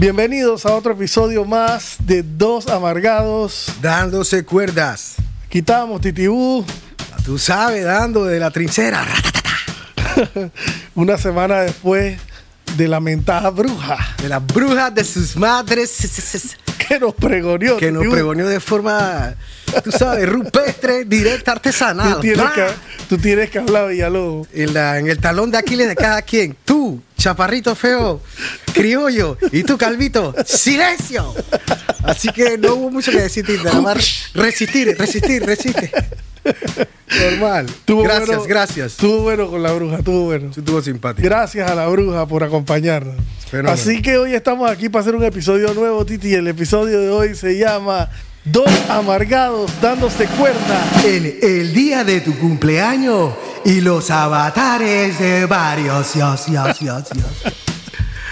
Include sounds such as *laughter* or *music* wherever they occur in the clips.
Bienvenidos a otro episodio más de Dos Amargados. Dándose cuerdas. Quitamos Titibú. Tú sabes, dando de la trinchera. *laughs* Una semana después de la mentada bruja. De las brujas de sus madres. *laughs* Que nos pregoneó. Que nos Titibú. pregoneó de forma, tú sabes, rupestre, directa, artesanal. Tú tienes, que, tú tienes que hablar, Villalobos. en, la- en el talón de Aquiles de cada quien. Tú, chaparrito feo, criollo, y tú, calvito, silencio. Así que no hubo mucho que decir, nada más resistir, resistir, resiste. Normal. Gracias, bueno- gracias. Estuvo bueno con la bruja, estuvo bueno. Sí, Estuvo simpático. Gracias a la bruja por acompañarnos. Fenómeno. Así que hoy estamos aquí para hacer un episodio nuevo, Titi. El episodio de hoy se llama Dos Amargados dándose cuerda. En el día de tu cumpleaños y los avatares de varios. Dios, Dios, Dios, Dios.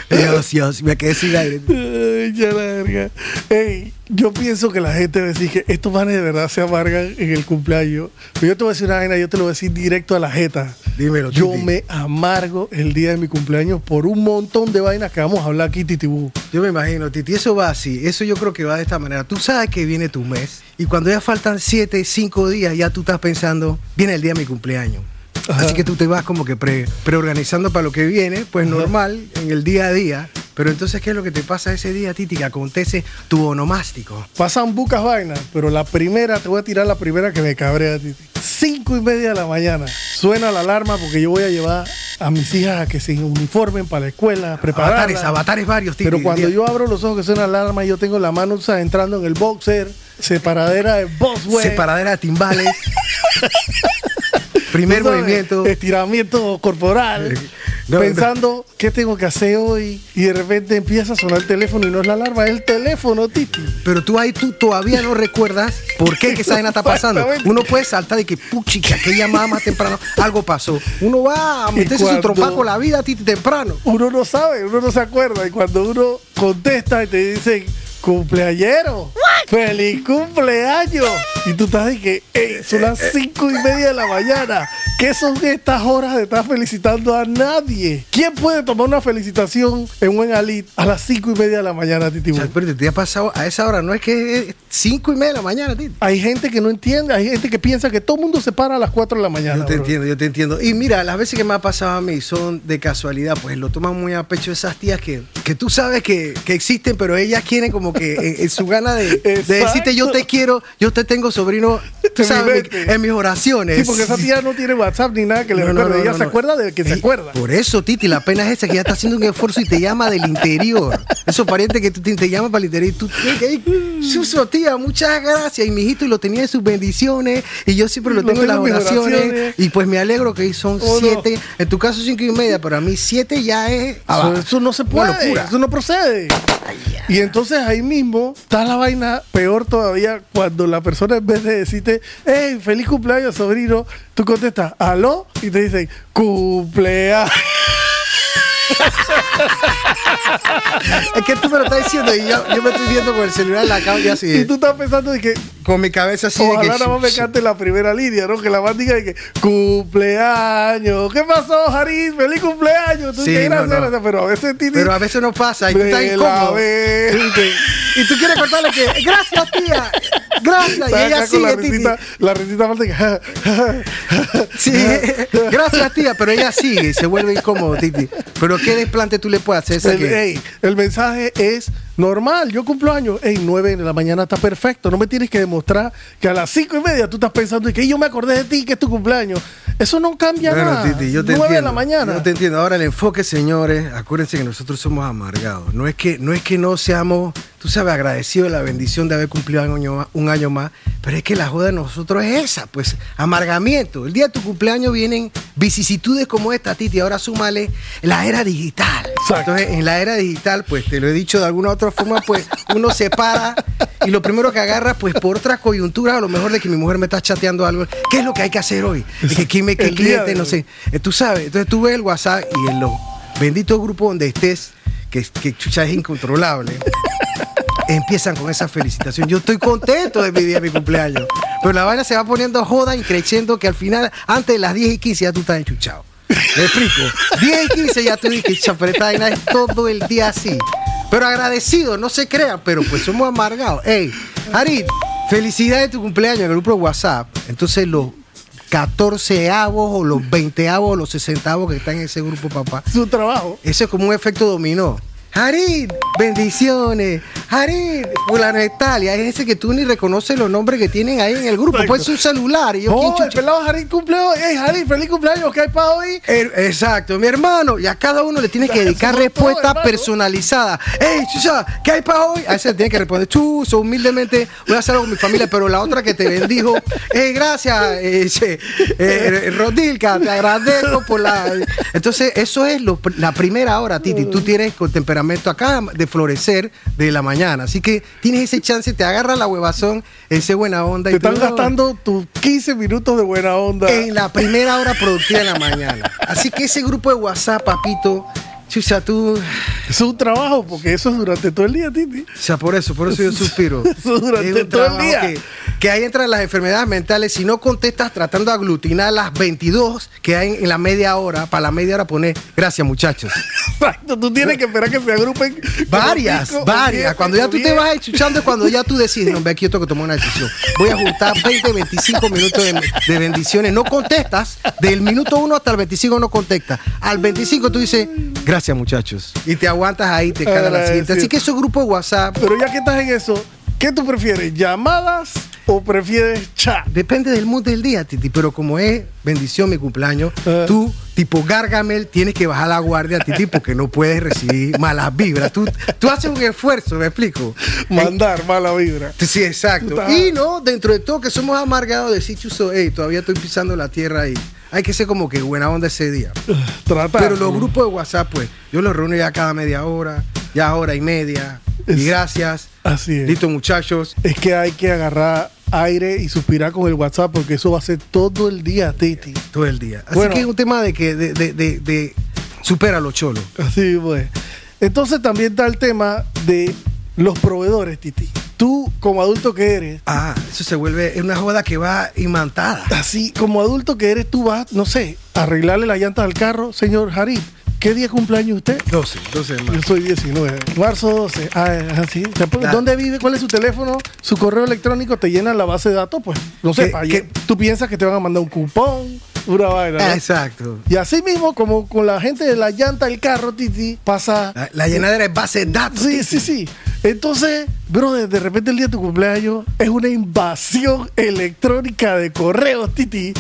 Dios, Dios, me quedé sin aire. Ay, ya la verga. Ey, yo pienso que la gente a decir que estos manes de verdad se amargan en el cumpleaños. Pero yo te voy a decir una vaina, yo te lo voy a decir directo a la jeta. Dímelo, Yo Titi. me amargo el día de mi cumpleaños por un montón de vainas que vamos a hablar aquí, Titibú. Yo me imagino, Titi, eso va así. Eso yo creo que va de esta manera. Tú sabes que viene tu mes y cuando ya faltan siete, cinco días, ya tú estás pensando, viene el día de mi cumpleaños. Ajá. Así que tú te vas como que pre- preorganizando para lo que viene, pues normal, en el día a día. Pero entonces, ¿qué es lo que te pasa ese día, Titi? Que acontece tu onomástico. Pasan bucas vainas, pero la primera, te voy a tirar la primera que me cabrea, Titi. Cinco y media de la mañana. Suena la alarma porque yo voy a llevar a mis hijas a que se uniformen para la escuela, prepararlas. Avatares, avatares varios, Titi. Pero cuando yo abro los ojos que suena la alarma, yo tengo la mano o sea, entrando en el boxer, separadera de Boswell. Separadera de timbales. *laughs* Primer sabes, movimiento. Estiramiento corporal. No, pensando qué tengo que hacer hoy. Y de repente empieza a sonar el teléfono y no es la alarma, es el teléfono, Titi. Pero tú ahí tú todavía no recuerdas por qué que esa vaina está pasando. Uno puede saltar de que, puchica, que llamada más temprano, algo pasó. Uno va a meterse su cuando- trompaco la vida a ti temprano. Uno no sabe, uno no se acuerda. Y cuando uno contesta y te dicen cumpleañero, feliz cumpleaños. Y tú estás de que "Ey, son las cinco y media de la mañana. ¿Qué son estas horas de estar felicitando a nadie? ¿Quién puede tomar una felicitación en buen alit a las cinco y media de la mañana, Titi? O sea, pero te ha pasado a esa hora, no es que es cinco y media de la mañana, Titi. Hay gente que no entiende, hay gente que piensa que todo el mundo se para a las 4 de la mañana. Yo te bro. entiendo, yo te entiendo. Y mira, las veces que me ha pasado a mí son de casualidad, pues lo toman muy a pecho esas tías que, que tú sabes que, que existen, pero ellas quieren como que en, en su gana de, decirte yo te quiero, yo te tengo sobrino, tú sabes, en mis oraciones. Sí, porque esa tía no tiene WhatsApp ni nada que le No, recuerde. no, Ella se acuerda de que se acuerda. Por eso, Titi, la pena es esa que ya está haciendo un esfuerzo y te llama del interior. Esos parientes que tú te, te llaman para el interior y tú, ey, ey, Suso, tía, muchas gracias. Y mi hijito y lo tenía en sus bendiciones y yo siempre lo Lo tengo en las oraciones. oraciones. Y pues me alegro que son Oh, siete. En tu caso, cinco y media, pero a mí siete ya es. Eso, eso no se puede, eso no procede. Y entonces ahí mismo está la vaina peor todavía cuando la persona en vez de decirte, hey, feliz cumpleaños, sobrino, tú contestas, aló, y te dicen, cumpleaños. Es que tú me lo estás diciendo y yo, yo me estoy viendo con el celular en la cama y así. Y tú estás pensando de que con mi cabeza así ojalá nada más me cante la primera línea, ¿no? Que la más diga de que cumpleaños. ¿Qué pasó, Jarín? ¡Feliz cumpleaños! Tú Sí, no, no. gracias, pero a veces tienes... Pero a veces no pasa y tú estás incómodo. Y tú quieres contarle que, gracias tía, gracias. Y ella la sigue, Titi. la risita falta que... *laughs* Sí, gracias tía, pero ella sigue y se vuelve incómodo, Titi. Pero ¿qué desplante tú le puedes hacer esa El, que- ey, el mensaje es normal, yo cumplo años, ey, 9 de la mañana está perfecto, no me tienes que demostrar que a las 5 y media tú estás pensando que yo me acordé de ti, que es tu cumpleaños. Eso no cambia Bueno, nada. Titi, yo te 9 de la mañana. Yo te entiendo. Ahora el enfoque, señores, acuérdense que nosotros somos amargados. No es que no, es que no seamos, tú sabes, agradecidos de la bendición de haber cumplido un año, más, un año más, pero es que la joda de nosotros es esa, pues, amargamiento. El día de tu cumpleaños vienen vicisitudes como esta, Titi. Ahora súmale la era digital. Exacto. Entonces, en la era digital, pues, te lo he dicho de alguna otra forma, pues, uno se para y lo primero que agarra, pues, por otra coyuntura, a lo mejor de que mi mujer me está chateando algo, ¿qué es lo que hay que hacer hoy? Qué El día cliente, no sé. Eh, Tú sabes, entonces tú ves el WhatsApp y en los benditos grupos donde estés, que, que chucha es incontrolable, empiezan con esa felicitación. Yo estoy contento de mi día, de mi cumpleaños. Pero la vaina se va poniendo joda y creciendo que al final, antes de las 10 y 15 ya tú estás enchuchado. ¿Me explico? 10 y 15 ya tú "Cha, pero esta vaina es todo el día así. Pero agradecidos, no se crean, pero pues somos amargados. Ey, Harit, felicidades de tu cumpleaños en el grupo de WhatsApp. Entonces los 14 avos o los 20 avos o los 60 avos que están en ese grupo, papá. Su trabajo. Eso es como un efecto dominó. Harid, bendiciones. Harid, fulano de tal. Y hay ese que tú ni reconoces los nombres que tienen ahí en el grupo. Exacto. Puede ser un celular. Y yo, ¿quién Oh, el pelado Jarín cumple hoy. Ey, Jarín, feliz cumpleaños. ¿Qué hay para hoy? Eh, Exacto, mi hermano. Y a cada uno le tiene que dedicar es todo, respuesta hermano. personalizada. Hey, chucha, ¿qué hay para hoy? A ese le tiene que responder. Chuso, humildemente voy a hacer algo con mi familia, pero la otra que te bendijo. Hey, gracias, eh, che, eh, Rodilka, te agradezco por la. Entonces, eso es lo- la primera hora, Titi. Tú tienes con temperamento acá de florecer de la mañana. Así que tienes ese chance, te agarra la huevazón, ese buena onda. Te y tú, están gastando tus 15 minutos de buena onda. en la primera hora productiva de la mañana. Así que ese grupo de WhatsApp, papito, chucha, tú. Es un trabajo, porque eso es durante todo el día, Titi. O sea, por eso, por eso yo *laughs* suspiro. Eso durante Es un todo el día. Que, que ahí entran las enfermedades mentales. Si no contestas tratando de aglutinar las 22 que hay en la media hora, para la media hora poner, gracias muchachos. *laughs* Exacto, tú tienes que esperar que se agrupen. Varias, varias. diez, Cuando ya tú te vas escuchando es cuando ya tú decides, no, ve aquí yo tengo que tomar una decisión. Voy a juntar 20, 25 minutos de, de bendiciones. No contestas, del minuto 1 hasta el 25 no contestas. Al 25 tú dices, gracias muchachos. Y te aguantas ahí, te cae la siguiente. Así que esos grupos de WhatsApp, Pero ya que estás en eso, ¿qué tú prefieres? ¿Llamadas o prefieres chat? depende del mood del día, Titi. Pero como es bendición mi cumpleaños, Ah. tú, tipo Gargamel, tienes que bajar la guardia, Titi, porque no puedes recibir *laughs* malas vibras. Tú, tú haces un esfuerzo, ¿me explico? Mandar mala vibra. Sí, exacto. Y no, dentro de todo que somos amargados, decir, chuzo, hey, todavía estoy pisando la tierra y hay que ser como que buena onda ese día. *sighs* Tratar. Pero los grupos de WhatsApp, pues, yo los reúno ya cada media hora, ya hora y media. Es- Y gracias. Así es. Listo, muchachos. Es que hay que agarrar aire y suspirar con el WhatsApp porque eso va a ser todo el día, Titi. Todo el día. Así Bueno. que es un tema de que, de, de, de, de supera los cholos. Así pues. Entonces también está el tema de los proveedores, Titi. Tú, como adulto que eres, Ah, eso se vuelve una joda que va imantada. así como adulto que eres, tú vas, no sé, a arreglarle la llanta al carro, señor Harit. ¿Qué día cumpleaños usted? 12, 12 Yo hermano. soy 19. Marzo 12. Ah, así. ¿Dónde vive? ¿Cuál es su teléfono? Su correo electrónico te llena la base de datos, pues. No sé, tú piensas que te van a mandar un cupón, una vaina. ¿no? Exacto. Y así mismo, como con la gente de la llanta del carro, Titi, pasa. La, la llenadera es base de datos. Sí, Titi. sí, sí. Entonces, bro, de repente el día de tu cumpleaños es una invasión electrónica de correos, Titi.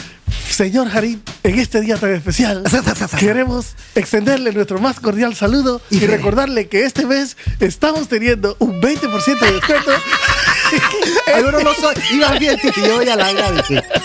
Señor Harit, en este día tan especial, *laughs* queremos extenderle nuestro más cordial saludo y, recordarle que este mes estamos teniendo un 20% de descuento. *laughs* Algunos no son. Ibas bien, Titi. Yo voy a la.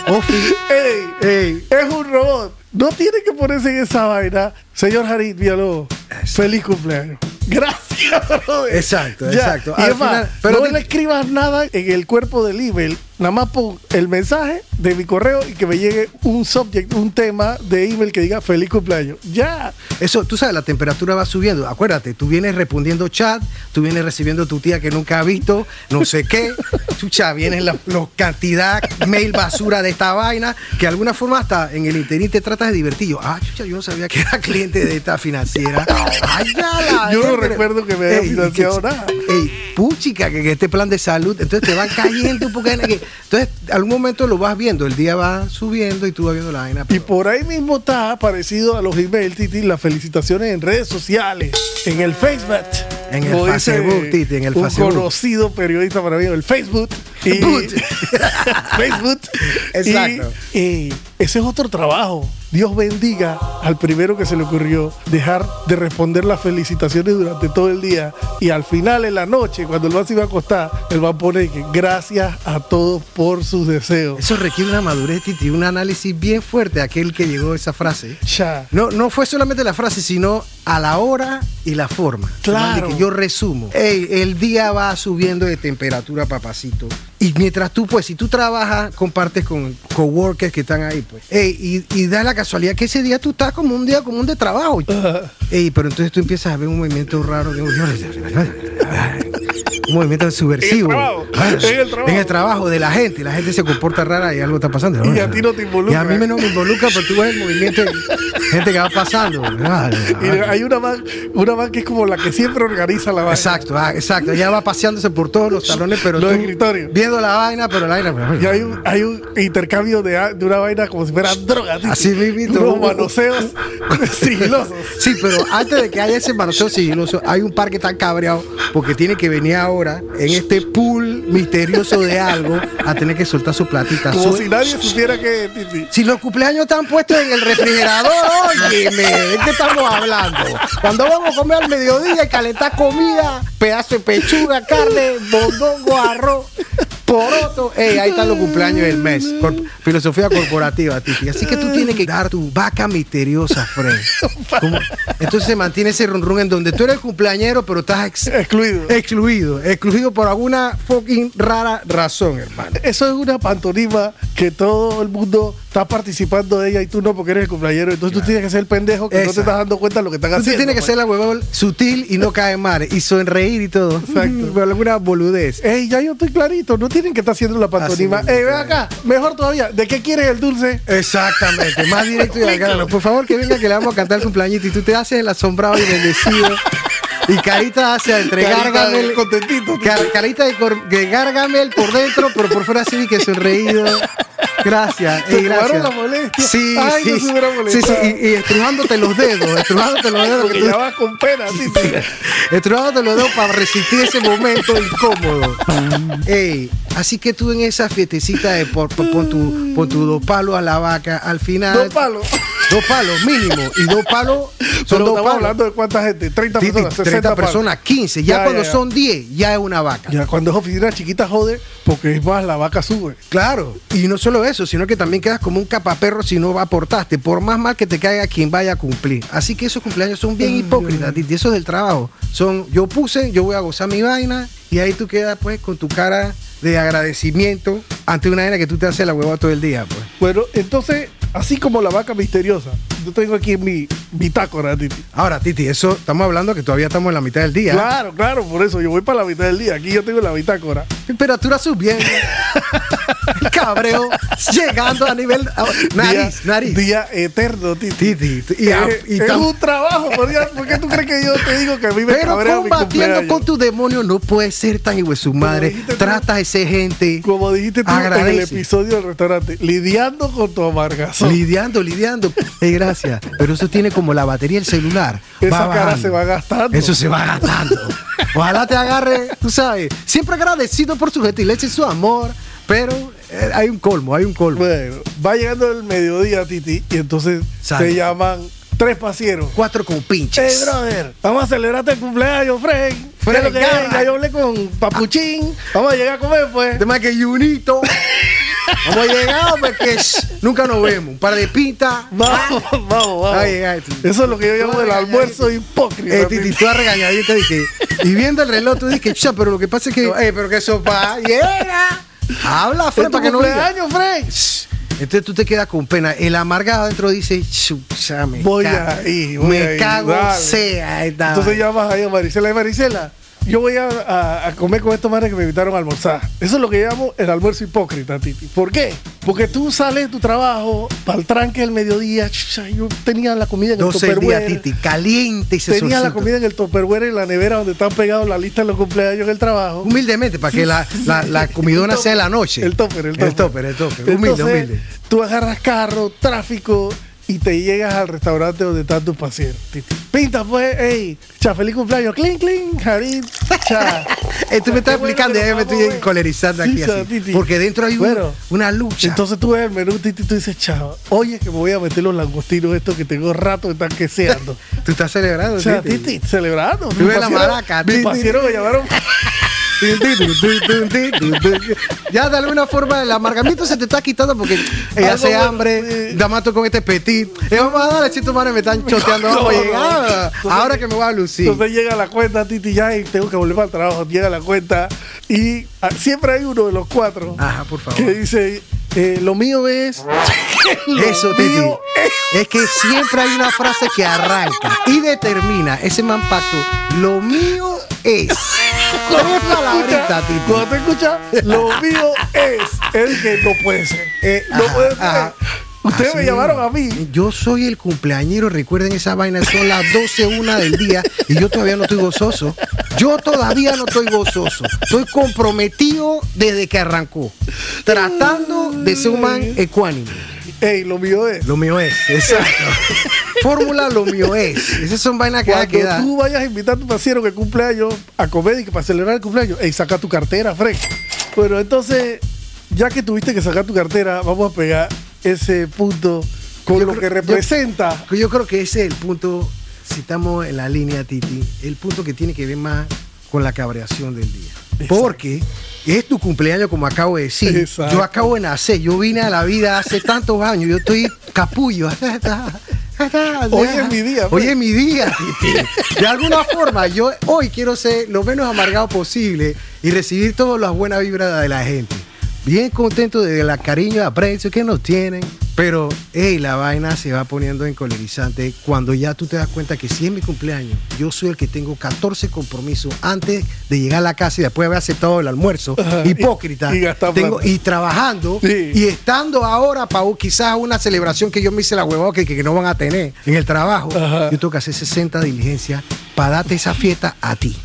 Ofi. ¡Ey! Ey. Es un robot. No tiene que ponerse en esa vaina. Señor Harit Villalobos, feliz cumpleaños. *laughs* Gracias, brother. Exacto, Ya. exacto. Y más, pero no le escribas nada en el cuerpo del email. Nada más pon el mensaje de mi correo y que me llegue un subject, un tema de email que diga feliz cumpleaños. Ya. Eso, tú sabes, la temperatura va subiendo. Acuérdate, tú vienes respondiendo chat, tú vienes recibiendo tu tía que nunca ha visto, no sé qué. *laughs* Chucha, vienen la, los cantidad mail basura de esta vaina, que de alguna forma hasta en el interín te tratas de divertir. Yo, ah, chucha, yo no sabía que era cliente de esta financiera. *laughs* Ay, ya la Yo no recuerdo que me haya financiado nada. Ey, puchica, que, que este plan de salud, entonces te van cayendo un poco. que- Entonces, algún momento lo vas viendo, el día va subiendo y tú vas viendo la vaina. Y por ahí mismo está parecido a los emails, Titi, las felicitaciones en redes sociales, en el Facebook. En el Facebook, Titi, en el un Facebook. conocido periodista para mí, el Facebook. Y. *laughs* *laughs* Facebook. Exacto. Y, y ese es otro trabajo. Dios bendiga al primero que se le ocurrió dejar de responder las felicitaciones durante todo el día. Y al final, en la noche, cuando el man se iba a acostar, el man pone que gracias a todos por sus deseos. Eso requiere una madurez, Titi, un análisis bien fuerte, aquel que llegó a esa frase. Ya. No, no fue solamente la frase, sino a la hora y la forma. Claro. Que yo resumo. Ey, el día va subiendo de temperatura, papacito. Y mientras tú, pues, si tú trabajas, compartes con coworkers que están ahí, pues. Ey, y, y da la casualidad que ese día tú estás como un día común de trabajo. Ey, pero entonces tú empiezas a ver un movimiento raro de un *laughs* movimiento subversivo. En el trabajo, en el trabajo. en el trabajo de la gente. La gente se comporta rara y algo está pasando. Y a ti no te involucra. Y a mí no me involucra, pero tú ves el movimiento de gente que va pasando. Y hay una man, una man que es como la que siempre organiza la vaina. Exacto, ah, exacto. Ella va paseándose por todos los salones, pero Los escritorios. viendo la vaina, pero la vaina. Y hay un, hay un intercambio de, de una vaina como si fuera droga. Así mismito. Unos manoseos *laughs* sigilosos. Sí, pero antes de que haya ese manoseo sigiloso, hay un par que están cabreados porque tiene que venir ahora en este pool misterioso de algo a tener que soltar su platita. Como si nadie supiera que. Si los cumpleaños están puestos en el refrigerador, óyeme, ¿de qué estamos hablando? Cuando vamos a comer al mediodía y calentar comida, pedazo de pechuga, carne, bondongo, arroz, poroto, ey, ahí están los cumpleaños del mes. Cor- filosofía corporativa, Titi. Así que tú tienes que dar tu vaca misteriosa, Fred. *laughs* Como- Entonces se mantiene ese run run en donde tú eres el cumpleañero, pero estás ex- Excluido. excluido, excluido por alguna fucking rara razón, hermano. Eso es una pantomima que todo el mundo está participando de ella y tú no porque eres el cumpleañero. Entonces tú tienes que ser el pendejo que no te estás dando cuenta de lo que están Tú haciendo. tienes que pues. ser la huevón sutil y no caer mal y sonreír y todo. Exacto. *laughs* Por alguna boludez. Ey, ya yo estoy clarito. No tienen que estar haciendo la pantomima. Así mismo, Ey, ven acá. Mejor todavía. ¿De qué quieres el dulce? Exactamente, más directo y *laughs* al grano. Por favor, que venga que le vamos a cantar el cumpleañito y tú te haces el asombrado y bendecido. Y Carita hace entre Gargamel. contentito. Car- carita de, de Gargamel por dentro, pero por fuera así que sonreído. Gracias. Se ey, gracias. tomaron la molestia. Sí, Ay, sí, no se hubiera sí, sí, y, y estrujándote los dedos, estrujándote los dedos. que Porque tú- ya vas con pena, Titi. Estrujándote los dedos para resistir ese momento incómodo. Ey, así que tú en esa fiestecita de por, por- pon, tu, pon tu dos palos a la vaca, al final. Dos palos. Dos palos mínimo. Y dos palos son Pero dos estamos palos. hablando de cuánta gente. 30 Titi, personas, 60 30 palos. personas, 15. Ya, Ya, cuando ya, son 10, ya es una vaca. Ya cuando es oficina chiquita jode, porque es más, la vaca sube. Claro, y no solo eso, sino que también quedas como un capaperro si no aportaste, por más mal que te caiga quien vaya a cumplir. Así que esos cumpleaños son bien hipócritas, Titi, eso del trabajo. Son, yo puse, yo voy a gozar mi vaina, y ahí tú quedas pues con tu cara de agradecimiento ante una vaina que tú te haces la hueva todo el día, pues. Bueno, entonces, así como la vaca misteriosa, yo tengo aquí mi bitácora, Titi. Ahora, Titi, eso estamos hablando que todavía estamos en la mitad del día. Claro, claro, por eso yo voy para la mitad del día. Aquí yo tengo la bitácora. Temperatura subiendo. *laughs* *laughs* Cabreo llegando a nivel nariz, día, nariz. Día eterno, Titi. Titi, y, Eh, y es un trabajo, ¿por qué, tú crees que yo te digo que a mí me Pero mi combatiendo con tu demonio no puede ser tan hijo de su madre. Trata a esa gente. Como dijiste tú en el Agradece. episodio del restaurante, lidiando con tu amargazón. Lidiando, lidiando. Ey, gracias. Pero eso tiene como la batería del celular. Esa cara se va gastando. Eso se va gastando. Ojalá te agarre, tú sabes. Siempre agradecido por su gentileza y su amor. Pero hay un colmo, hay un colmo. Bueno, va llegando el mediodía, Titi, y entonces Sale. te llaman tres pasieros. Cuatro con Hey, pinches. brother, vamos a celebrarte el cumpleaños, Frank. Frank, ¿Qué es lo que. Ya yo hablé con Papuchín. Vamos a llegar a comer, pues. Tema que Junito. Vamos a llegar, porque shh, nunca nos vemos. Un par de pintas. Vamos, vamos, vamos. Ay, ay, Titi. Eso es lo que yo llamo el almuerzo hipócrita. Eh, Titi, tú has regañadito dije, y viendo el reloj tú dices, pero lo que pasa es que, eh, pero que eso va, llega. Habla, Fred, para que no diga. cumpleaños, Frank. Shh. Entonces tú te quedas con pena. El amargado adentro dice, chucha, me Voy cago, a ir, voy me a ir, cago dale. sea Entonces vaina". llamas ahí a Marisela y Marisela. Yo voy a, a- a comer con estos manes que me invitaron a almorzar. Eso es lo que llamo el almuerzo hipócrita, Titi. ¿Por qué? Porque tú sales de tu trabajo para el tranque del mediodía. chucha, Yo tenía la comida en el 12 días, Tupperware. Titi, caliente y se Tenía la comida en el Tupperware en la nevera donde están pegados la lista de los cumpleaños del trabajo. Humildemente, para que la, la, la comidona sea en la noche. El topper, el topper. El topper, el topper. Humilde, Entonces, humilde. Tú agarras carro, tráfico y te llegas al restaurante donde están tus pacientes. Pinta, pues, hey, cha, *laughs* feliz cumpleaños. Clean, clean, Jarit, cha. Eh, tú me estás bueno explicando que y me estoy encolerizando Sí, aquí así. Titi. Porque dentro hay un- Bueno, una lucha. Entonces tú ves el menú, Titi, tú dices, chao, oye, que me voy a meter los langostinos estos que tengo rato que están queseando. *laughs* tú estás celebrando. Titi. Titi, celebrando. Tú ves la maraca, pasieros me *laughs* llamaron. Ya de alguna forma el amargamiento se te está quitando porque eh, Algo hace hambre, sí. da mato con este petit. Eh, vamos a darle, si tu madre me están *laughs* choteando, No, no. Ahora que me voy a lucir. Entonces llega la cuenta, Titi, ya y tengo que volver el trabajo. Llega la cuenta y ah, siempre hay uno de los cuatro Ajá, por favor. que dice, eh, lo mío es... *laughs* lo Eso, Titi. es- Es que siempre hay una frase que arranca y determina ese man pacto. Lo mío es. Cuando tú palabrita. Cuando te escuchas, lo mío es, es que no puede ser. Eh, no ajá, puede ser. ajá. Ustedes Así me llamaron a mí. Yo soy el cumpleañero, recuerden esa vaina, son las 12, una del día y yo todavía no estoy gozoso. Yo todavía no estoy gozoso. Estoy comprometido desde que arrancó, tratando de ser un man ecuánime. Ey, lo mío es. Lo mío es, exacto. *laughs* Fórmula lo mío es. Esas son vainas que hay Cuando que dar. tú vayas a invitar a tu parciero que cumpleaños a comer y que para celebrar el cumpleaños, ey, saca tu cartera, Fred. Bueno, entonces, ya que tuviste que sacar tu cartera, vamos a pegar ese punto con Yo lo creo- que representa. Yo creo que ese es el punto, si estamos en la línea, Titi, el punto que tiene que ver más con la cabreación del día. Exacto. Porque es tu cumpleaños, como acabo de decir. Exacto. Yo acabo de nacer, yo vine a la vida hace tantos años, yo estoy capullo. *laughs* Hoy es mi día, Hoy pues. es mi día, Titi. De alguna forma, yo hoy quiero ser lo menos amargado posible y recibir todas las buenas vibras de la gente. Bien contento de la cariño y aprecio que nos tienen. Pero, hey, la vaina se va poniendo encolerizante cuando ya tú te das cuenta que si es mi cumpleaños, yo soy el que tengo 14 compromisos antes de llegar a la casa y después de haber aceptado el almuerzo. Ajá, hipócrita. y- y tengo, y trabajando Sí. y estando ahora para quizás una celebración que yo me hice la huevada que, que no van a tener en el trabajo. Ajá. Yo tengo que hacer 60 diligencias para darte esa fiesta a ti,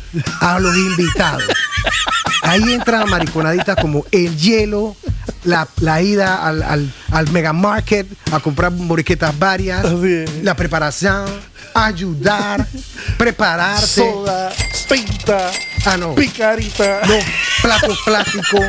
a los invitados. *laughs* Ahí entran mariconaditas como el hielo, la, la ida al, al, al mega market a comprar moriquetas varias, la preparación, ayudar, *laughs* prepararte. Soda, pinta, Ah, no. picarita. los platos plásticos,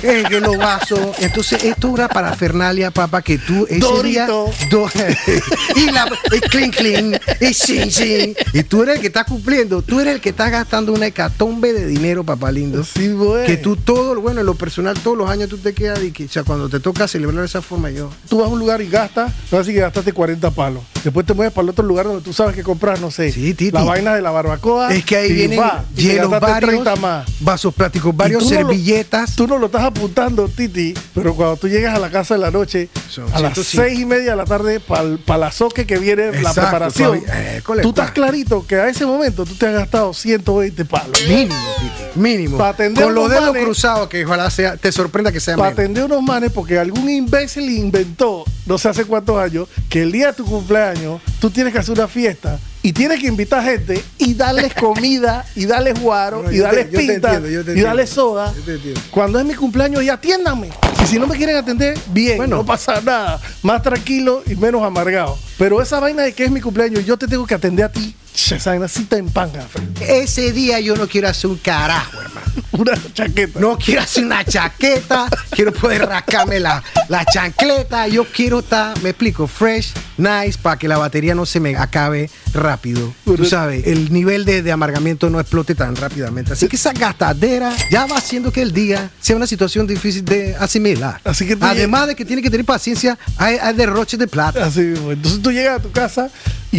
que los vasos. Entonces, esto era para Fernalia, papá, que tú ese día. Dorito. do- *laughs* y la y clean clean, y sin sin. Y tú eres el que estás cumpliendo, tú eres el que estás gastando una hecatombe de dinero, papá lindo. Sí, güey. Que tú todo, bueno, en lo personal, todos los años tú te quedas y que, o sea, cuando te toca celebrar de esa forma, yo. tú vas a un lugar y gastas, no así que gastaste 40 palos. Después te mueves para el otro lugar donde tú sabes que comprar, no sé, Sí, Titi. la vaina de la barbacoa. Es que ahí vienen va, hielos varios, 30 más. vasos plásticos varios, tú no lo- servilletas. tú no lo estás apuntando, Titi, pero cuando tú llegas a la casa de la noche, Son a las 105. seis y media de la tarde, para la soque que viene la preparación, eh, cole, tú estás pa. clarito que a ese momento tú te has gastado 120 palos. Mínimo, Titi, mínimo. Pa' atender Con los dedos cruzados, que ojalá sea, te sorprenda que sea menos. Atender unos manes, porque algún imbécil inventó, no sé hace cuántos años, que el día de tu cumpleaños tú tienes que hacer una fiesta y tienes que invitar gente y darles *laughs* comida y darles guaro No, y darles te pinta entiendo, y darles soda. Cuando es mi cumpleaños y atiéndanme. Y si no me quieren atender, bien, Bueno. no pasa nada. Más tranquilo y menos amargado. Pero esa vaina de que es mi cumpleaños, yo te tengo que atender a ti. Esa vaina sí te empanga, Fred. Ese día yo no quiero hacer un carajo, hermano. *laughs* Una chaqueta. No quiero hacer una chaqueta, quiero poder rascarme la, la chancleta. Yo quiero estar, me explico, fresh, nice, para que la batería no se me acabe rápido. Tú sabes, el nivel de, de amargamiento no explote tan rápidamente. Así que esa gastadera ya va haciendo que el día sea una situación difícil de asimilar. Así que Además de que tiene que tener paciencia, hay, hay derroches de plata. Así mismo. Entonces tú llegas a tu casa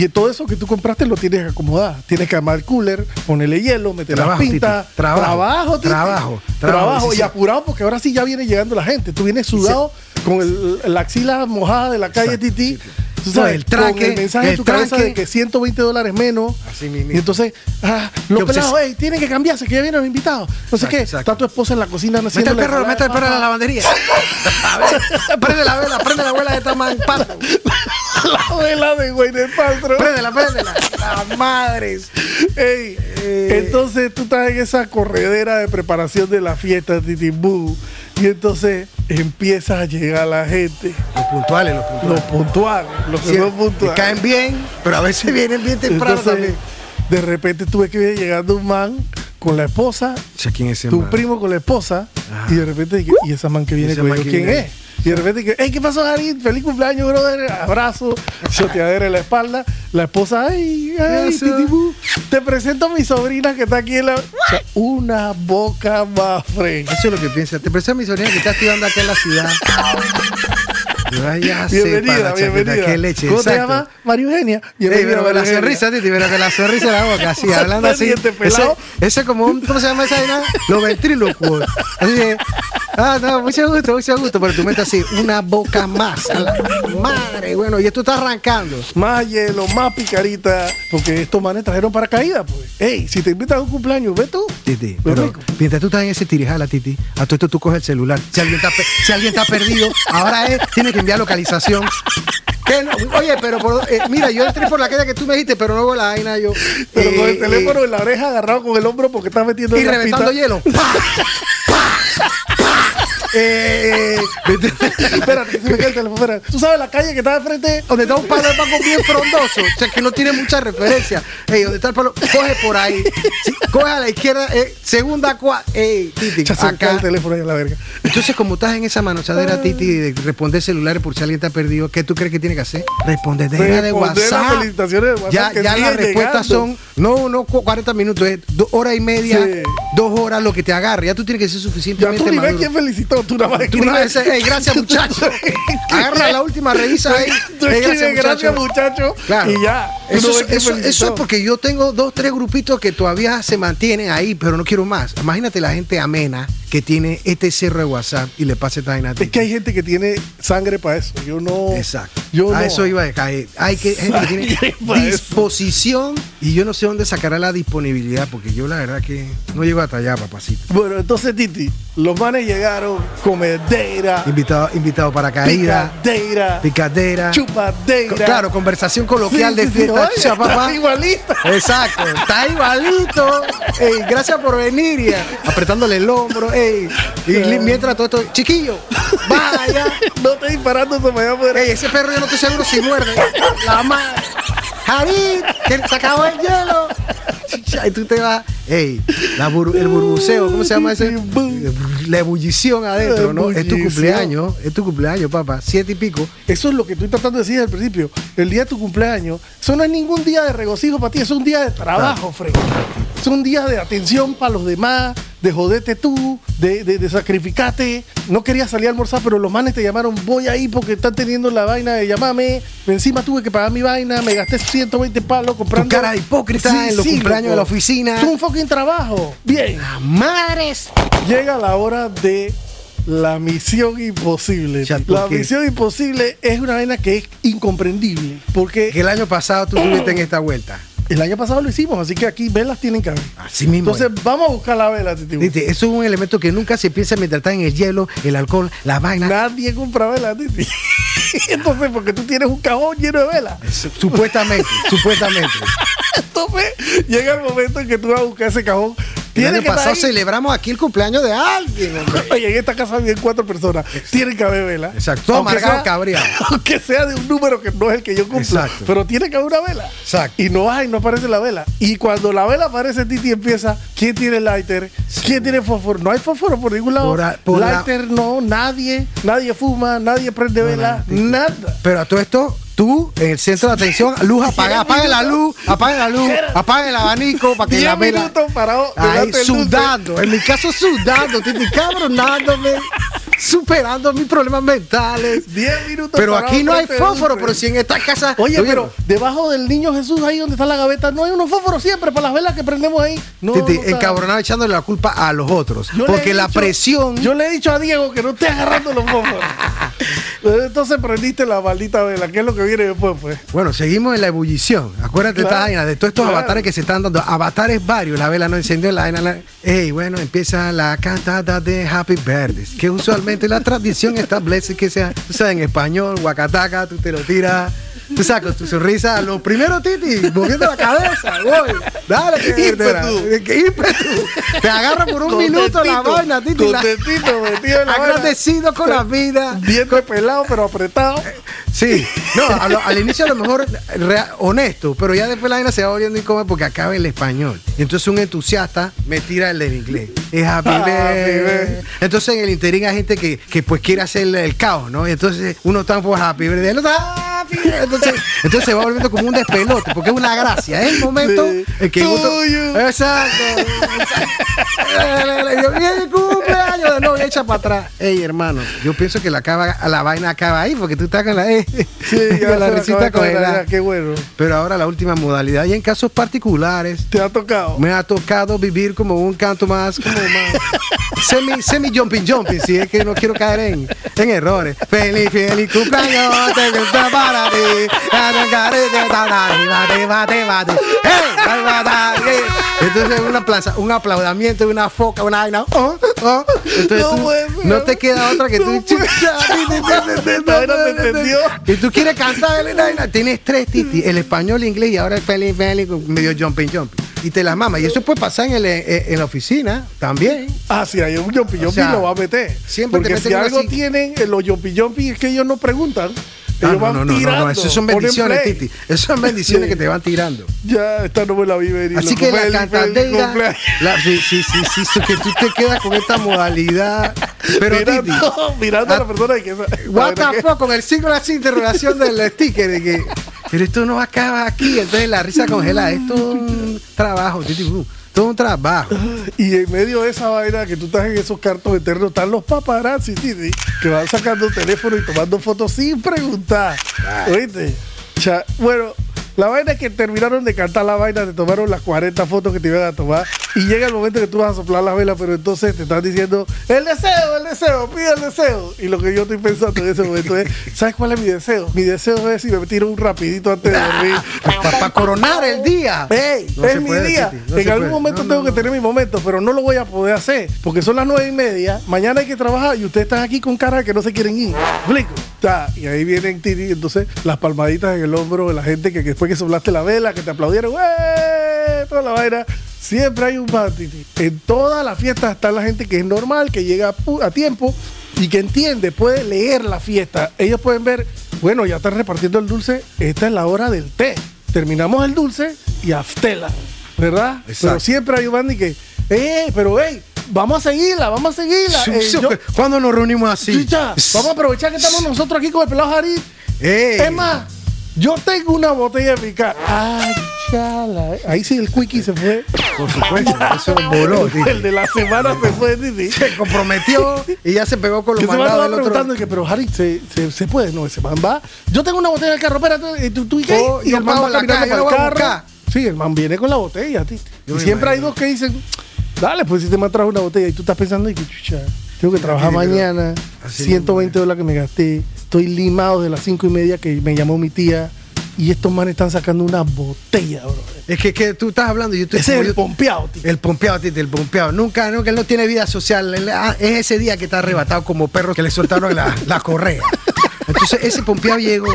y todo eso que tú compraste lo tienes que acomodar. Tienes que armar el cooler, ponerle hielo, meter las pintas. Trabajo. trabajo. Trabajo. Trabajo. Y apurado porque ahora sí ya viene llegando la gente. Tú vienes sudado con el, la axila mojada de la calle Titi. Sí, Tú No, sabes, el tranque, con el mensaje en el tu cabeza tranque. de que 120 dólares menos. Así mismo. Y entonces, ah, los pelados, hey, tienen que cambiarse, que ya vienen los invitados. No sé Exacto, qué. exacto. Está tu esposa en la cocina Mete haciendo el perro, mete el perro en la lavandería. *laughs* A ver, prende la vela, prende la vela de esta man. pasa. *laughs* La vela de güey de Paltrow. Préndela, préndela. Las madres. Ey, Eh. entonces tú estás en esa corredera de preparación de la fiesta Titimbú y entonces empieza a llegar la gente, Los puntuales, los puntuales. los puntuales, los que Sí, son que puntuales. caen bien, pero a veces vienen bien temprano Entonces, también. de repente tuve que ver llegando un man con la esposa, ¿quién es ese tu man? primo con la esposa, Ah. y de repente y esa man que viene con ¿quién viene es? Y de repente dije, hey, ¿qué pasó, Darín? Feliz cumpleaños, brother. Abrazo, choteadera en la espalda. La esposa, ay, ay, titibú. Te presento a mi sobrina que está aquí en la. O sea, una boca más fresca. Eso es lo que piensa. Te presento a mi sobrina que está estudiando acá en la ciudad. Vaya Bienvenida, bienvenida. Qué leche, ¿Cómo te exacto. llamas? María Eugenia. Ey, Bienvenida, pero con la sonrisa, Titi, pero con la sonrisa en la boca, así, *laughs* hablando así. Ese, ese como un, ¿cómo se llama esa vaina? Los ventrílocuos. Así de, Ah, no, mucho gusto, mucho gusto. Pero tú metes así, una boca más. A la madre, bueno, y esto está arrancando. Más hielo, más picarita. Porque estos manes trajeron paracaídas, pues. Ey, si te invitan a un cumpleaños, ve tú. Titi, pero mientras tú estás en ese tirijala, Titi, a todo esto tú coges el celular. Si alguien está, pe- si alguien está perdido, ahora es, tiene que enviar localización. Oye, pero por- eh, mira, yo entré por la calle que tú me dijiste, pero no con la vaina yo. Pero con eh, el teléfono en la oreja agarrado con el hombro porque estás metiendo eh, y en la reventando pita. hielo. ¡Pa! ¡Pa! Eh, eh, *laughs* Espérate, se me cae el teléfono. Espérate. ¿Tú sabes la calle que está de frente? donde está un palo de banco bien frondoso, o sea que no tiene mucha referencia. Ey, donde está el palo, coge por ahí. Sí, coge a la izquierda, eh, segunda cua. Ey, Titi, Ya se acá. el teléfono ahí a la verga. Entonces, como estás en esa manochadera, Titi, de responder celulares por si alguien está perdido, ¿qué tú crees que tiene que hacer? Responder de WhatsApp. felicitaciones de WhatsApp Ya, que ya las respuestas llegando. son, no, no cu- 40 minutos, es dos horas y media, Sí. dos horas, lo que te agarre. Ya tú tienes que ser Ya suficientemente tú maduro. Felicitó, tú nada *laughs* más Tú gracias muchacho. Agarra la última, revisa ahí. Tú Ey, escribes gracias muchacho Claro. y ya. Eso, no es- quién eso- felicitó. eso es porque yo tengo dos, tres grupitos que todavía se mantienen ahí, pero no quiero más. Imagínate la gente amena que tiene este cerro de WhatsApp y le pase esta vaina a ti. Es que hay gente que tiene sangre para eso. Yo no. Exacto. Yo a no. eso iba a caer. Hay que, gente que tiene eso. disposición y yo no sé dónde sacará la disponibilidad porque yo la verdad que no llego hasta allá, papacito. Bueno, entonces, Titi, los manes llegaron, comedera, Invitado, invitado para caída, picadera, picadera. chupadera. Co- Claro, conversación coloquial Sí, de sí, sí, fiesta. Cha, papá. está igualita. Exacto, está igualito. Ey, gracias por venir y apretándole el hombro. Ey. Y mientras todo esto, chiquillo, vaya. No te disparando eso me va a poder. Ey, ese perro yo no estoy seguro si muerde. La madre. Jarit, que se acabó el hielo. Y tú te vas. Ey, la bur- el burbuceo, ¿cómo se llama ese? La ebullición adentro, ¿no? Es tu cumpleaños, es tu cumpleaños, papá. Siete y pico. Eso es lo que estoy tratando de decir al principio. El día de tu cumpleaños, eso no es ningún día de regocijo para ti, es un día de trabajo, Fred. Es un día de atención para los demás, de jodete tú, de, de, de sacrificarte. No quería salir a almorzar, pero los manes te llamaron, voy ahí porque están teniendo la vaina de llamarme. Encima tuve que pagar mi vaina, me gasté 120 palos comprando. Tu cara de hipócrita en los cumpleaños de la oficina. Es un fucking trabajo. Bien. Madres. Llega la hora de la misión imposible. Ya, ¿por La misión imposible es una vaina que es incomprendible. Porque Que el año pasado tú estuviste en esta vuelta. El año pasado lo hicimos, así que aquí velas tienen que haber. Así mismo. Entonces vamos a buscar la vela, Titi. Viste, eso es un elemento que nunca se piensa mientras está en el hielo, el alcohol, la vaina. Nadie compra velas, Titi. *laughs* Entonces, porque tú tienes un cajón lleno de velas. Su- Supuestamente, supuestamente. *laughs* Entonces, llega el momento en que tú vas a buscar ese cajón. El año pasado celebramos aquí el cumpleaños de alguien, hombre. *laughs* Oye, en esta casa viven cuatro personas. Tienen que haber vela. Exacto. Amargado, sea- cabreado. *laughs* Aunque sea de un número que no es el que yo cumplo. Exacto. Pero tiene que haber una vela. Exacto. Y no hay, no aparece la vela. Y cuando la vela aparece, Titi empieza. ¿Quién tiene lighter? ¿Quién tiene fósforo? No hay fósforo por ningún lado. Por a- por la- lighter no, nadie. Nadie fuma, nadie prende vela. Nada. Pero a todo esto, tú en el centro de atención, luz *laughs* apagada, apaguen la luz, apaguen la luz, apaguen el abanico para que la vela. Ahí sudando, en mi caso sudando, titi cabronándome, *laughs* superando mis problemas mentales. Diez minutos Pero aquí no hay fósforo, pero si en esta casa. Oye, pero debajo del niño Jesús, ahí donde está la gaveta, no hay unos fósforos siempre para las velas que prendemos ahí. No, Titi, no encabronado echándole la culpa a los otros. Yo porque la dicho- presión. Yo le he dicho a Diego que no esté agarrando los fósforos. *laughs* Entonces prendiste la maldita vela, que es lo que viene después, pues. Bueno, seguimos en la ebullición. Acuérdate esta Claro, vaina, de todos estos claro. avatares que se están dando. Avatares varios, la vela no encendió, la vaina. la- Ey, bueno, empieza la cantada de Happy Birthdays, que usualmente la tradición establece que sea, tú sabes, en español, guacataca, tú te lo tiras. Tú con tu sonrisa, lo primero, Titi, moviendo la cabeza, voy. Dale, que Ímpetu. Te agarra por un minuto la vaina, Titi. la- Contentito, metido en la vaina. agradecido con la vida. Diente pelado, pero apretado. Sí, no, lo- al inicio a lo mejor rea- honesto, pero ya después la vaina se va volviendo incómoda porque acaba el español. Entonces un entusiasta me tira el del inglés. Es happy Happy birthday. birthday. Entonces en el interín hay gente que, que pues quiere hacer el caos, ¿no? Y entonces uno está por happy birthday, el otro, happy fiesta. Entonces, entonces se va volviendo como un despelote, porque es una gracia. Es el momento Sí. en que Tuyo. Exacto. exacto. Yo, "Bien, cumpleaños novia echa para atrás. Ey, hermano, yo pienso que la, acaba, la vaina acaba ahí, porque tú estás con la, eh, Sí, *laughs* con la risita congelada. caer, Qué bueno. Pero ahora la última modalidad, y en casos particulares, ¿Te ha tocado? me ha tocado vivir como un canto más, como más semi, semi jumping jumping, si es que no quiero caer en, en errores. Feliz, feliz cumpleaños, te gusta para ti. Bate, bate, bate. ¡Hey! Entonces una plaza, un aplaudamiento, una foca, una vaina. oh, oh. Entonces No tú- ser. no te queda otra que tú. No. Y tú quieres cantar el vaina, tienes tres titi, el español, el inglés y ahora el feliz, feliz, medio jumping, jumping. Y te las mamas. Y eso puede pasar en, el- en- en la oficina también. Ah, si hay un jumpy, sea, lo va a meter. siempre te Porque meten si algo así. tienen en los jumpy jumpy es que ellos no preguntan. Ah, Ellos no, van no, no, no, eso son bendiciones. Titi. Eso son bendiciones *laughs* Sí. que te van tirando. Ya, esta no me la vi venir. Así que la cantadera, la- sí, sí, sí, sí, que tú te quedas con esta modalidad. Pero Titi, *laughs* mirando, a la persona que what the fuck, con el signo así interrogación del sticker de que, pero esto no acaba aquí, entonces la risa congelada, esto es un trabajo, uh, todo un trabajo. Y en medio de esa vaina que tú estás en esos cartos eternos, están los paparazzi, Titi, que van sacando teléfono y tomando fotos sin preguntar. ¿Oíste? Cha- bueno, la vaina es que terminaron de cantar la vaina, te tomaron las 40 fotos que te iban a tomar y llega el momento que tú vas a soplar la vela, pero entonces te están diciendo, el deseo, el deseo, pide el deseo. Y lo que yo estoy pensando en ese momento es, ¿sabes cuál es mi deseo? Mi deseo es si me tiro un rapidito antes de dormir. *laughs* Para coronar el día. ¡Ey! No es mi puede, día. No en algún puede. momento No, tengo no, que no. tener mi momento, pero no lo voy a poder hacer. Porque son las nueve y media. Mañana hay que trabajar y ustedes están aquí con cara de que no se quieren ir. ¿Me explico? Ta, Y ahí vienen Titi. Entonces, las palmaditas en el hombro de la gente que, que después que soplaste la vela, que te aplaudieron, ¡eh! Toda la vaina. Siempre hay un bar, Titi. En todas las fiestas está la gente que es normal, que llega a, tiempo y que entiende, puede leer la fiesta. Ellos pueden ver, bueno, ya están repartiendo el dulce, esta es la hora del té. Terminamos el dulce y aftela, ¿verdad? Exacto. Pero siempre hay un band y que, ¡eh! Pero, ¡ey! Vamos a seguirla, vamos a seguirla. Su- Eh, yo- ¿Cuándo nos reunimos así? Chicha, vamos a aprovechar que estamos nosotros aquí con el pelado Jari. Es más, yo tengo una botella de picar. ¡Ay, chala! eh. Ahí sí el quickie se fue. Por supuesto, eso voló. *laughs* El de la semana se fue, Titi. Se comprometió y ya se pegó con los mandados del otro. preguntando que, pero Harry, ¿se, se, se puede? No, ese man va. Yo tengo una botella en el carro, espérate, ¿y tú, tú y qué? Oh, y el man va caminando para el carro. Sí, el man viene con la botella, Titi. Y siempre hay dos que dicen, dale, pues si te me una botella y tú estás pensando y que, chucha, tengo que trabajar mañana, así 120 dólares que me gasté, estoy limado de las cinco y media que me llamó mi tía y estos manes están sacando una botella, bro. Es que, que tú estás hablando y yo estoy Ese es el yo- pompeado, Titi. El pompeado, Titi, el pompeado. Nunca, nunca, él no tiene vida social. Él- ah, es ese día que está arrebatado como perro que le soltaron la, la correa. *laughs* Entonces, ese pompeado llegó.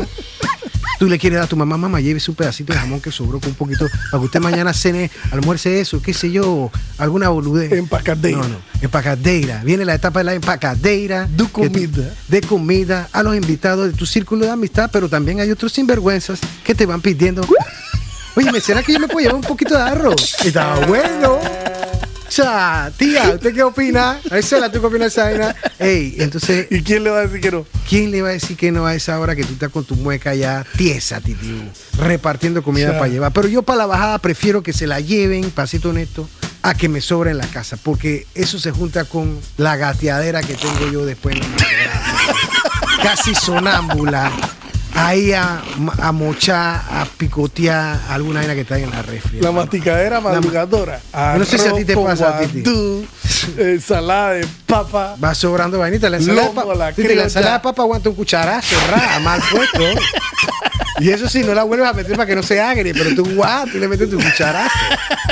Tú le quieres dar a tu mamá, mamá, llévese un pedacito de jamón que sobró con un poquito para que usted mañana cene, almuerce eso, qué sé yo, alguna boludez. Empacadeira. No, no, empacadeira. Viene la etapa de la empacadeira. De comida. De comida a los invitados de tu círculo de amistad, pero también hay otros sinvergüenzas que te van pidiendo. *laughs* Oye, ¿me será que yo me puedo llevar un poquito de arroz? Está bueno. Tía, ¿usted qué opina? A ver, Cela, ¿tú qué opinas esa vaina? Ey, entonces, ¿Y quién le va a decir que no? ¿quién le va a decir que no a esa hora que tú estás con tu mueca ya tiesa, titio? Repartiendo comida para llevar. Pero yo para la bajada prefiero que se la lleven, pasito honesto, a que me sobre en la casa. Porque eso se junta con la gateadera que tengo yo después en la madrugada. Casi sonámbula. Ahí a, a mochar, a picotear alguna vaina que está en la refri. La hermano. masticadera madrugadora. No sé si a ti te pasa, Titi. ensalada de papa. Va sobrando vainita. La ensalada, de papa, la ensalada de papa aguanta un cucharazo, ra, mal puesto. Y eso sí, no la vuelves a meter para que no se agre, pero tú, guau, tú le metes tu cucharazo.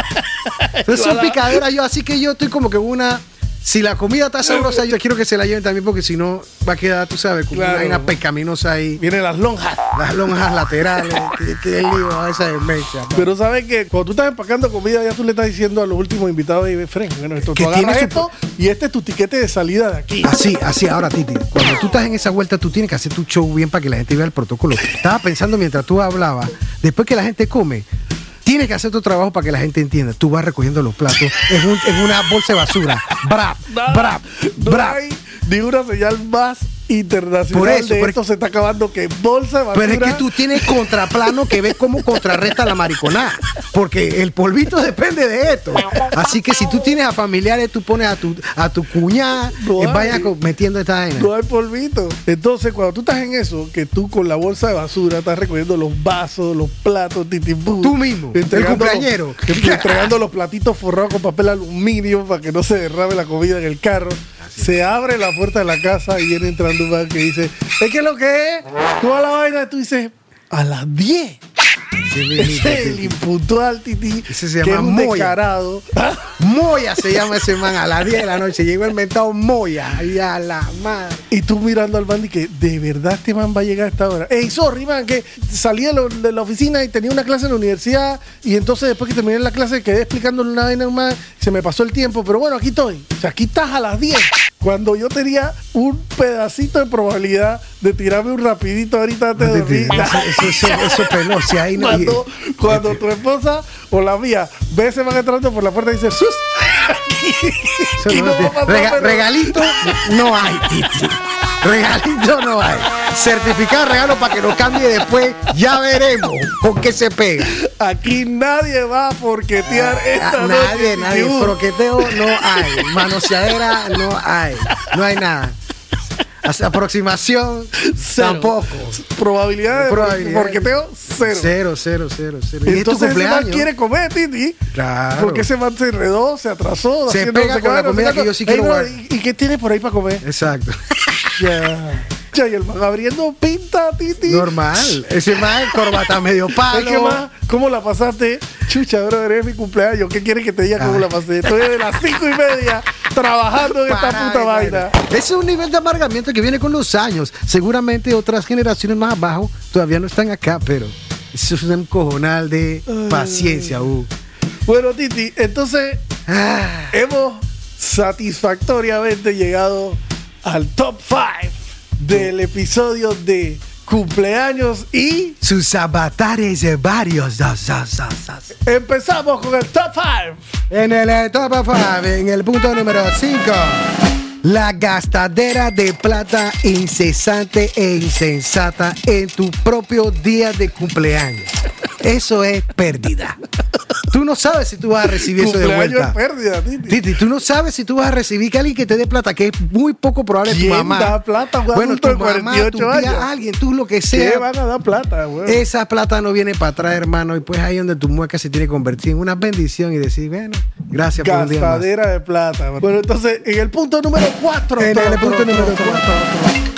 *laughs* Entonces son picaderas yo, así que yo estoy como que una... Si la comida está sabrosa, yo quiero que se la lleven también porque si no va a quedar, tú sabes, como Claro. una vaina pecaminosa ahí. Vienen las lonjas. Las lonjas laterales, que, que el lío a esa demencia. pa. Pero sabes que cuando tú estás empacando comida, ya tú le estás diciendo a los últimos invitados de Fren, bueno, esto tú agarras su- esto y este es tu tiquete de salida de aquí. Así, así, ahora Titi, cuando tú estás en esa vuelta, tú tienes que hacer tu show bien para que la gente vea el protocolo. Estaba pensando mientras tú hablabas, después que la gente come, tienes que hacer tu trabajo para que la gente entienda. Tú vas recogiendo los platos en, un- en una bolsa de basura. Brap, *laughs* brap, no brap. hay ni una señal más internacional Por eso, de por- esto se está acabando que bolsa de basura. Pero es que tú tienes contraplano que ves cómo contrarresta la mariconada. Porque el polvito depende de esto. Así que si tú tienes a familiares, tú pones a tu, a tu cuñada, No eh, hay. vaya metiendo esta vaina. No hay polvito. Entonces, cuando tú estás en eso, que tú con la bolsa de basura estás recogiendo los vasos, los platos, titipú. Tú mismo, el los- cumpleañero. entregando los platitos forrados con papel aluminio para que no se derrame la comida en el carro. Se abre la puerta de la casa y viene entrando un man que dice, ¿es que lo que es? Toda la vaina, tú dices, a las 10. Sí, mi- mi- Ese es el impuntual, Titi. Ese se que llama es un Moya. descarado. *laughs* Moya se llama ese man a las 10 de la noche. Llegó el mentado Moya. Y a la madre. Y tú mirando al man y que de verdad este man va a llegar a esta hora. Ey, sorry, man, que salí de, lo- de la oficina y tenía una clase en la universidad. Y entonces después que terminé la clase quedé explicándole una vaina más. Se me pasó el tiempo. Pero bueno, aquí estoy. O sea, aquí estás a las 10. Cuando yo tenía un pedacito de probabilidad de tirarme un rapidito ahorita antes de dormir. Eso, eso, eso, peló. Si ahí no. Cuando, cuando tu esposa o la mía ve ese man entrando por la puerta y dice ¡Sus! No *laughs* rega- regalito no hay, Titi. Regalito no hay. Certificado de regalo para que lo cambie después. Ya veremos con qué se pega. Aquí nadie va a forquetear esta Ah, noche. nadie, nadie. Titi. Froqueteo no hay. Manoseadera no hay. No hay nada. Hacia aproximación Cero. tampoco. Probabilidad de Probabilidad. forqueteo, cero. Cero, cero, cero, cero. Y Entonces ese man quiere comer, Titi. Claro. Porque ese man se enredó, se atrasó. Se pega con la comida que yo sí Ey, quiero no, guardar. ¿y, y qué tiene por ahí para comer? Exacto. Ya. Ya, y el man abriendo pinta, Titi. Normal. Ese man corbata *laughs* medio palo. Es que más, ¿cómo la pasaste? Chucha, brother, es mi cumpleaños. ¿Qué quieres que te diga cómo la pasé? Estoy de las cinco y media trabajando en esta Para puta de vaina. Ese es un nivel de amargamiento que viene con los años. Seguramente otras generaciones más abajo todavía no están acá, pero eso es un cojonal de paciencia, uh. Bueno, Titi, entonces Ah, hemos satisfactoriamente llegado al top 5 del episodio de cumpleaños y sus avatares de varios. dos, dos, empezamos con el top 5. En el eh, top 5, en el punto número 5. La gastadera de plata incesante e insensata en tu propio día de cumpleaños. Eso es pérdida. Tú no sabes si tú vas a recibir eso de vuelta. es pérdida, Titi. Titi, tú no sabes si tú vas a recibir que alguien que te dé plata, que es muy poco probable tu ¿Quién mamá. da plata a un bueno, tu de mamá, 48 tu tía, años? alguien, tú lo que ¿Qué sea. van a dar plata, güey? Esa plata no viene para atrás, hermano. Y pues ahí donde tu mueca se tiene que convertir en una bendición y decir, bueno, gracias por un día. Gastadera de plata. Bueno, entonces, en el punto número 4. En el punto número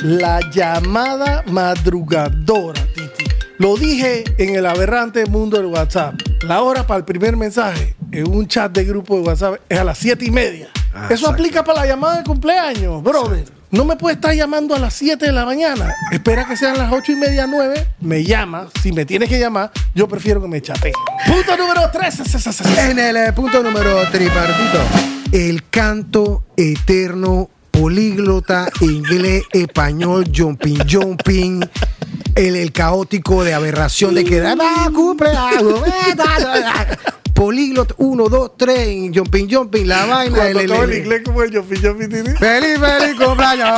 La llamada madrugadora, Titi. Lo dije en el aberrante mundo del WhatsApp. La hora para el primer mensaje en un chat de grupo de WhatsApp es a las 7 y media. Ah, Eso exacto. aplica para la llamada de cumpleaños, brother. No me puedes estar llamando a las 7 de la mañana. Espera que sean las 8 y media, 9. Me llama. Si me tienes que llamar, yo prefiero que me chate. Punto número 3. En el eh, punto número tripartito, el canto eterno, políglota, inglés, español, jumping, jumping. El, el caótico de aberración de que "Ah, cumpleaños, *laughs* eh, da, da, da". políglota 1, 2, 3, jumping, jumping, la vaina. Cuando el- todo el- inglés como el yofi yofi, Titi. Feliz, feliz cumpleaños.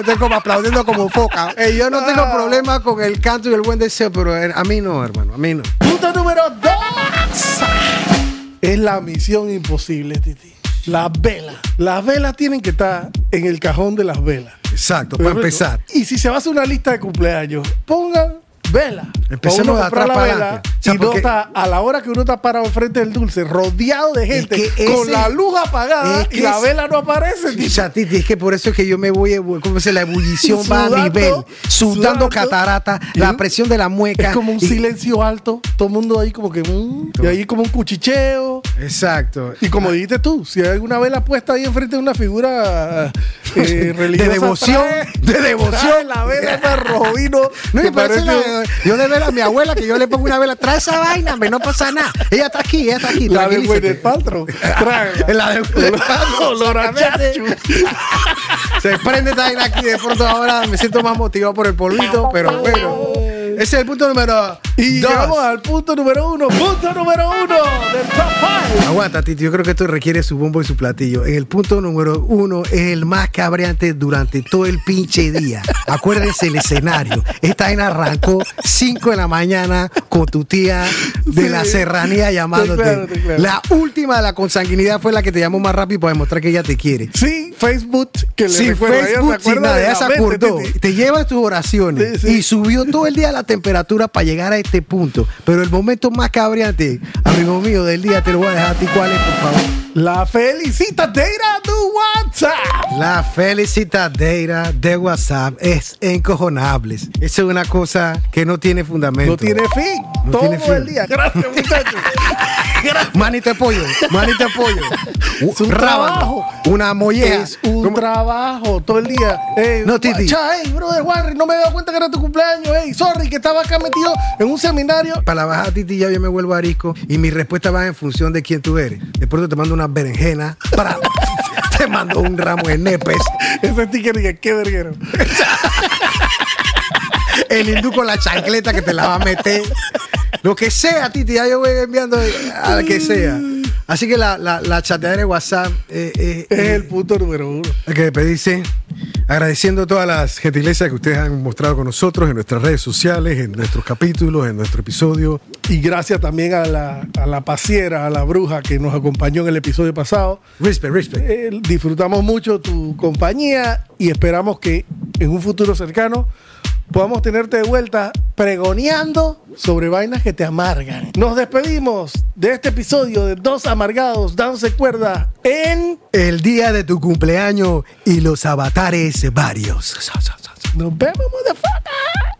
Estoy como aplaudiendo como foca. Eh, yo no tengo Ah. problema con el canto y el buen deseo, pero eh, a mí no, hermano, a mí no. Punto número 2. Es la misión imposible, Titi. Las velas. Las velas tienen que estar en el cajón de las velas. Exacto, para empezar. Y si se va a hacer una lista de cumpleaños, pongan vela. Empecemos de comprar la vela adelante. O sea, y porque- está a la hora que uno está parado frente del dulce, rodeado de gente, que con la luz apagada es y la es- vela no aparece. O sea, Titi, es que por eso es que yo me voy, ¿cómo se La ebullición va a Sudando, nivel, sudando sudando. catarata, la presión de la mueca. Es como un y- silencio alto, todo el mundo ahí como que... mm, y ahí como un cuchicheo. Exacto. Y como dijiste tú, si hay alguna vela puesta ahí enfrente de una figura eh, *laughs* religiosa. De devoción, trae- de devoción. la vela esa rojino. No, y parece parece la- yo de ver a mi abuela que yo le pongo una vela, trae esa vaina, hombre, no pasa nada. Ella está aquí, ella está aquí. la del güey tranquilízate. *laughs* del paltro. Tráela. La Olor a chachu. Se prende esta vaina aquí, de pronto ahora me siento más motivado por el polvito, pero bueno. Ese es el punto número Y dos. llegamos al punto número uno. Punto número uno del top five. Aguanta, Titi. Yo creo que esto requiere su bombo y su platillo. En el punto número uno es el más cabreante durante todo el pinche día. Acuérdense el escenario. Esta vaina arrancó 5 de la mañana con tu tía de Sí. la serranía llamándote. Claro, claro. La última de la consanguinidad fue la que te llamó más rápido para demostrar que ella te quiere. Sí, Facebook, que le Sin recuerda, ella se Facebook, nada, de ella la se acordó. Te lleva tus oraciones Sí, sí. y subió todo el día la temperatura para llegar a este punto. Pero el momento más cabreante, amigo mío, del día te lo voy a dejar a ti. ¿Cuál es, por favor? La felicitadera de WhatsApp. La felicitadera de WhatsApp es encojonable. Eso es una cosa que no tiene fundamento. No tiene fin. No todo tiene fin. el día. Gracias, muchachos. *laughs* Manito de pollo, manito de pollo. *laughs* Es un Rábano, trabajo. Una molleja. Es un ¿Cómo? trabajo todo el día. Ey, No, Titi. ey, brother Warren, no me he dado cuenta que era tu cumpleaños. Ey, sorry, que estaba acá metido en un seminario. Para la bajada Titi ya yo me vuelvo arisco y mi respuesta va en función de quién tú eres. De pronto te mando una berenjena para *laughs* te mando un ramo de nepes. Ese sticker dije, qué verguero. *laughs* El hindú con la chancleta que te la va a meter. Lo que sea, Titi, ya yo voy enviando a la que sea. Así que la, la, la chateadera de WhatsApp eh, eh, Es eh, el punto número uno. Hay que despedirse agradeciendo todas las gentilezas que ustedes han mostrado con nosotros en nuestras redes sociales, en nuestros capítulos, en nuestro episodio. Y gracias también a la, a la pasiera, a la bruja que nos acompañó en el episodio pasado. Respect, respect. Eh, disfrutamos mucho tu compañía y esperamos que en un futuro cercano podamos tenerte de vuelta pregoneando sobre vainas que te amargan. Nos despedimos de este episodio de Dos Amargados Dándose Cuerda en... El día de tu cumpleaños y los avatares varios. Nos vemos, motherfucker.